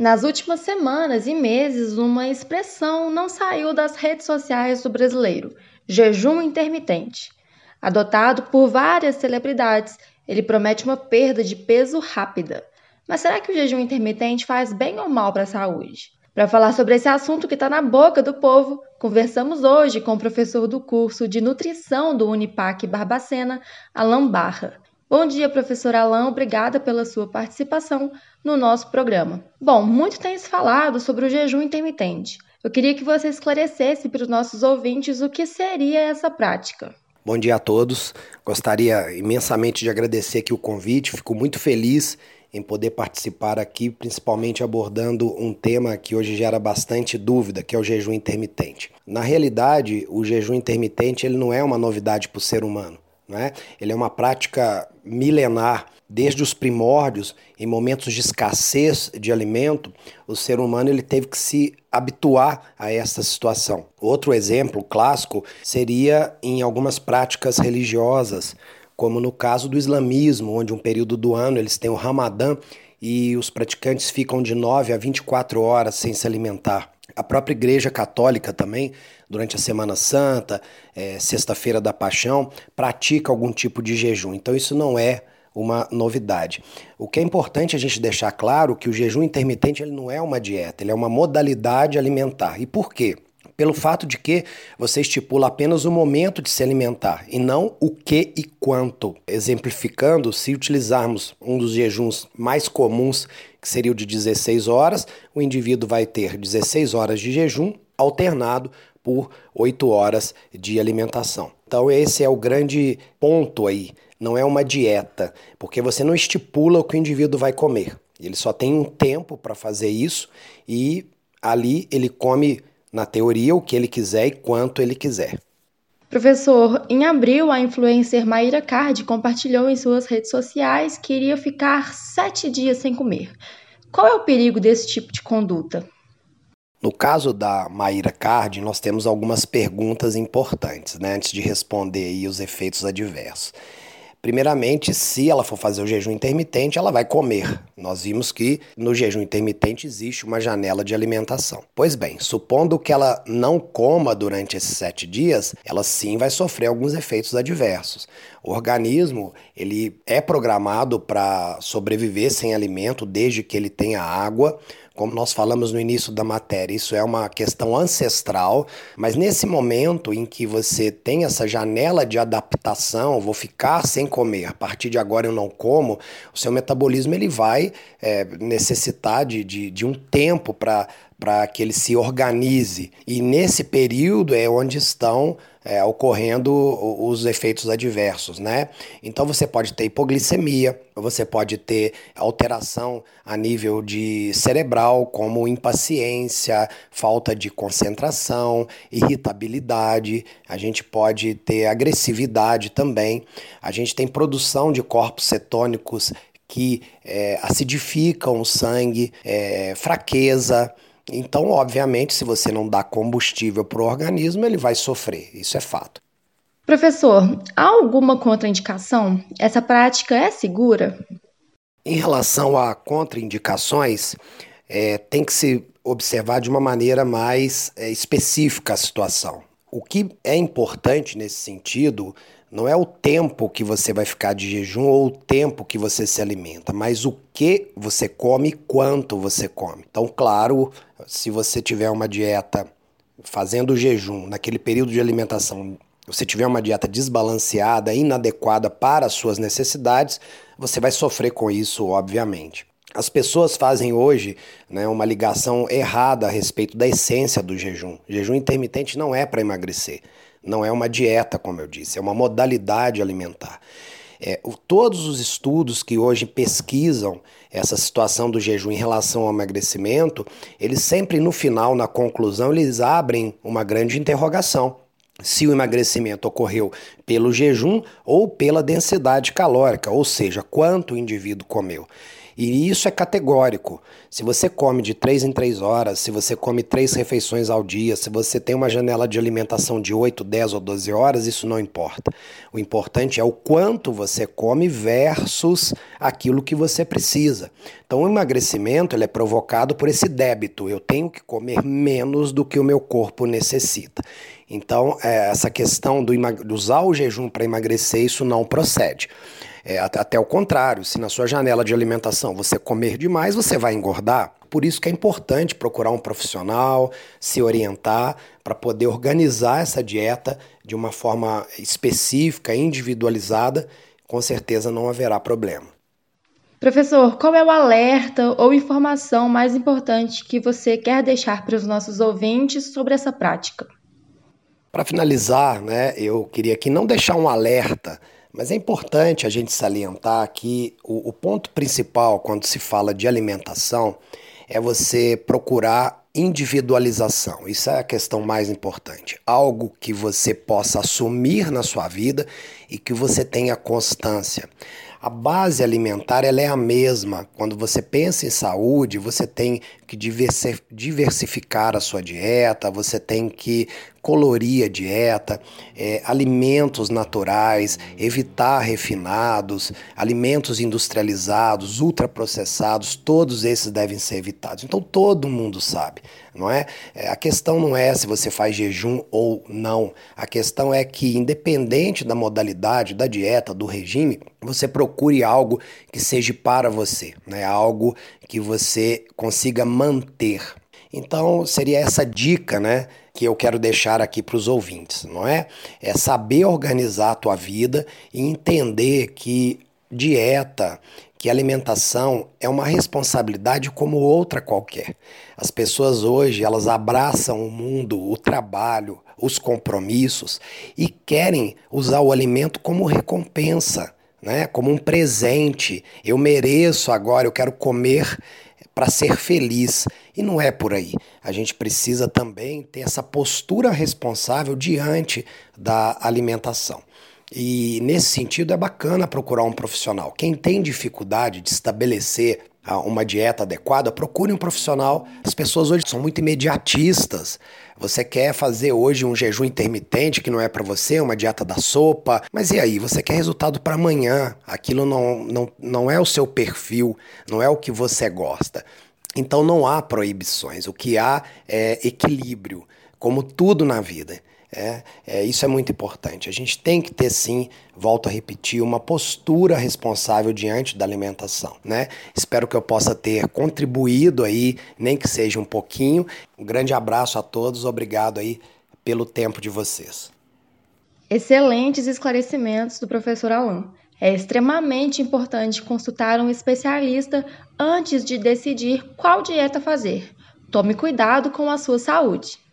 Nas últimas semanas e meses, uma expressão não saiu das redes sociais do brasileiro: jejum intermitente. Adotado por várias celebridades, ele promete uma perda de peso rápida. Mas será que o jejum intermitente faz bem ou mal para a saúde? Para falar sobre esse assunto que está na boca do povo, conversamos hoje com o professor do curso de nutrição do Unipac Barbacena, Alan Barra. Bom dia, professor Alain. Obrigada pela sua participação no nosso programa. Bom, muito tem se falado sobre o jejum intermitente. Eu queria que você esclarecesse para os nossos ouvintes o que seria essa prática. Bom dia a todos. Gostaria imensamente de agradecer aqui o convite. Fico muito feliz em poder participar aqui, principalmente abordando um tema que hoje gera bastante dúvida, que é o jejum intermitente. Na realidade, o jejum intermitente ele não é uma novidade para o ser humano. Né? Ele é uma prática milenar. Desde os primórdios, em momentos de escassez de alimento, o ser humano ele teve que se habituar a essa situação. Outro exemplo clássico seria em algumas práticas religiosas, como no caso do islamismo, onde um período do ano eles têm o Ramadã e os praticantes ficam de 9 a 24 horas sem se alimentar. A própria Igreja Católica também, durante a Semana Santa, é, Sexta-feira da Paixão, pratica algum tipo de jejum. Então isso não é uma novidade. O que é importante a gente deixar claro que o jejum intermitente ele não é uma dieta, ele é uma modalidade alimentar. E por quê? Pelo fato de que você estipula apenas o momento de se alimentar e não o que e quanto. Exemplificando, se utilizarmos um dos jejuns mais comuns que seria o de 16 horas, o indivíduo vai ter 16 horas de jejum alternado por 8 horas de alimentação. Então, esse é o grande ponto aí. Não é uma dieta, porque você não estipula o que o indivíduo vai comer. Ele só tem um tempo para fazer isso e ali ele come, na teoria, o que ele quiser e quanto ele quiser. Professor, em abril, a influencer Maíra Card compartilhou em suas redes sociais que iria ficar sete dias sem comer. Qual é o perigo desse tipo de conduta? No caso da Maíra Card, nós temos algumas perguntas importantes, né, antes de responder aí os efeitos adversos. Primeiramente, se ela for fazer o jejum intermitente, ela vai comer. Nós vimos que no jejum intermitente existe uma janela de alimentação. Pois bem, supondo que ela não coma durante esses sete dias, ela sim vai sofrer alguns efeitos adversos. O organismo ele é programado para sobreviver sem alimento desde que ele tenha água como nós falamos no início da matéria, isso é uma questão ancestral, mas nesse momento em que você tem essa janela de adaptação, vou ficar sem comer, a partir de agora eu não como, o seu metabolismo ele vai é, necessitar de, de, de um tempo para para que ele se organize. E nesse período é onde estão é, ocorrendo os efeitos adversos, né? Então você pode ter hipoglicemia, você pode ter alteração a nível de cerebral, como impaciência, falta de concentração, irritabilidade, a gente pode ter agressividade também, a gente tem produção de corpos cetônicos que é, acidificam o sangue, é, fraqueza, então, obviamente, se você não dá combustível para o organismo, ele vai sofrer. Isso é fato. Professor, há alguma contraindicação? Essa prática é segura? Em relação a contraindicações, é, tem que se observar de uma maneira mais é, específica a situação. O que é importante nesse sentido não é o tempo que você vai ficar de jejum ou o tempo que você se alimenta, mas o que você come e quanto você come. Então, claro, se você tiver uma dieta fazendo jejum naquele período de alimentação, você tiver uma dieta desbalanceada, inadequada para as suas necessidades, você vai sofrer com isso, obviamente. As pessoas fazem hoje né, uma ligação errada a respeito da essência do jejum. jejum intermitente não é para emagrecer. Não é uma dieta, como eu disse, é uma modalidade alimentar. É, o, todos os estudos que hoje pesquisam essa situação do jejum em relação ao emagrecimento, eles sempre no final, na conclusão, eles abrem uma grande interrogação. Se o emagrecimento ocorreu pelo jejum ou pela densidade calórica, ou seja, quanto o indivíduo comeu. E isso é categórico. Se você come de 3 em 3 horas, se você come três refeições ao dia, se você tem uma janela de alimentação de 8, 10 ou 12 horas, isso não importa. O importante é o quanto você come versus aquilo que você precisa. Então, o emagrecimento ele é provocado por esse débito. Eu tenho que comer menos do que o meu corpo necessita. Então, é, essa questão do de usar o jejum para emagrecer, isso não procede. É, até o contrário, se na sua janela de alimentação você comer demais, você vai engordar. Por isso que é importante procurar um profissional, se orientar para poder organizar essa dieta de uma forma específica, individualizada. Com certeza não haverá problema. Professor, qual é o alerta ou informação mais importante que você quer deixar para os nossos ouvintes sobre essa prática? Para finalizar, né, eu queria aqui não deixar um alerta mas é importante a gente salientar que o, o ponto principal quando se fala de alimentação é você procurar individualização. Isso é a questão mais importante. Algo que você possa assumir na sua vida e que você tenha constância. A base alimentar ela é a mesma. Quando você pensa em saúde, você tem que diversificar a sua dieta, você tem que colorir a dieta, é, alimentos naturais, evitar refinados, alimentos industrializados, ultraprocessados, todos esses devem ser evitados. Então todo mundo sabe, não é? é? A questão não é se você faz jejum ou não. A questão é que, independente da modalidade, da dieta, do regime, você procure algo que seja para você, né? algo que você consiga manter. Então, seria essa dica, né, que eu quero deixar aqui para os ouvintes, não é? É saber organizar a tua vida e entender que dieta, que alimentação é uma responsabilidade como outra qualquer. As pessoas hoje, elas abraçam o mundo, o trabalho, os compromissos e querem usar o alimento como recompensa, né? Como um presente. Eu mereço agora, eu quero comer para ser feliz. E não é por aí. A gente precisa também ter essa postura responsável diante da alimentação. E nesse sentido é bacana procurar um profissional. Quem tem dificuldade de estabelecer ah, uma dieta adequada, procure um profissional. As pessoas hoje são muito imediatistas. Você quer fazer hoje um jejum intermitente que não é para você, uma dieta da sopa, mas e aí? Você quer resultado para amanhã. Aquilo não, não, não é o seu perfil, não é o que você gosta. Então não há proibições, o que há é equilíbrio, como tudo na vida. É, é, isso é muito importante. A gente tem que ter sim, volto a repetir, uma postura responsável diante da alimentação. Né? Espero que eu possa ter contribuído aí, nem que seja um pouquinho. Um grande abraço a todos, obrigado aí pelo tempo de vocês. Excelentes esclarecimentos do professor Alan. É extremamente importante consultar um especialista antes de decidir qual dieta fazer. Tome cuidado com a sua saúde.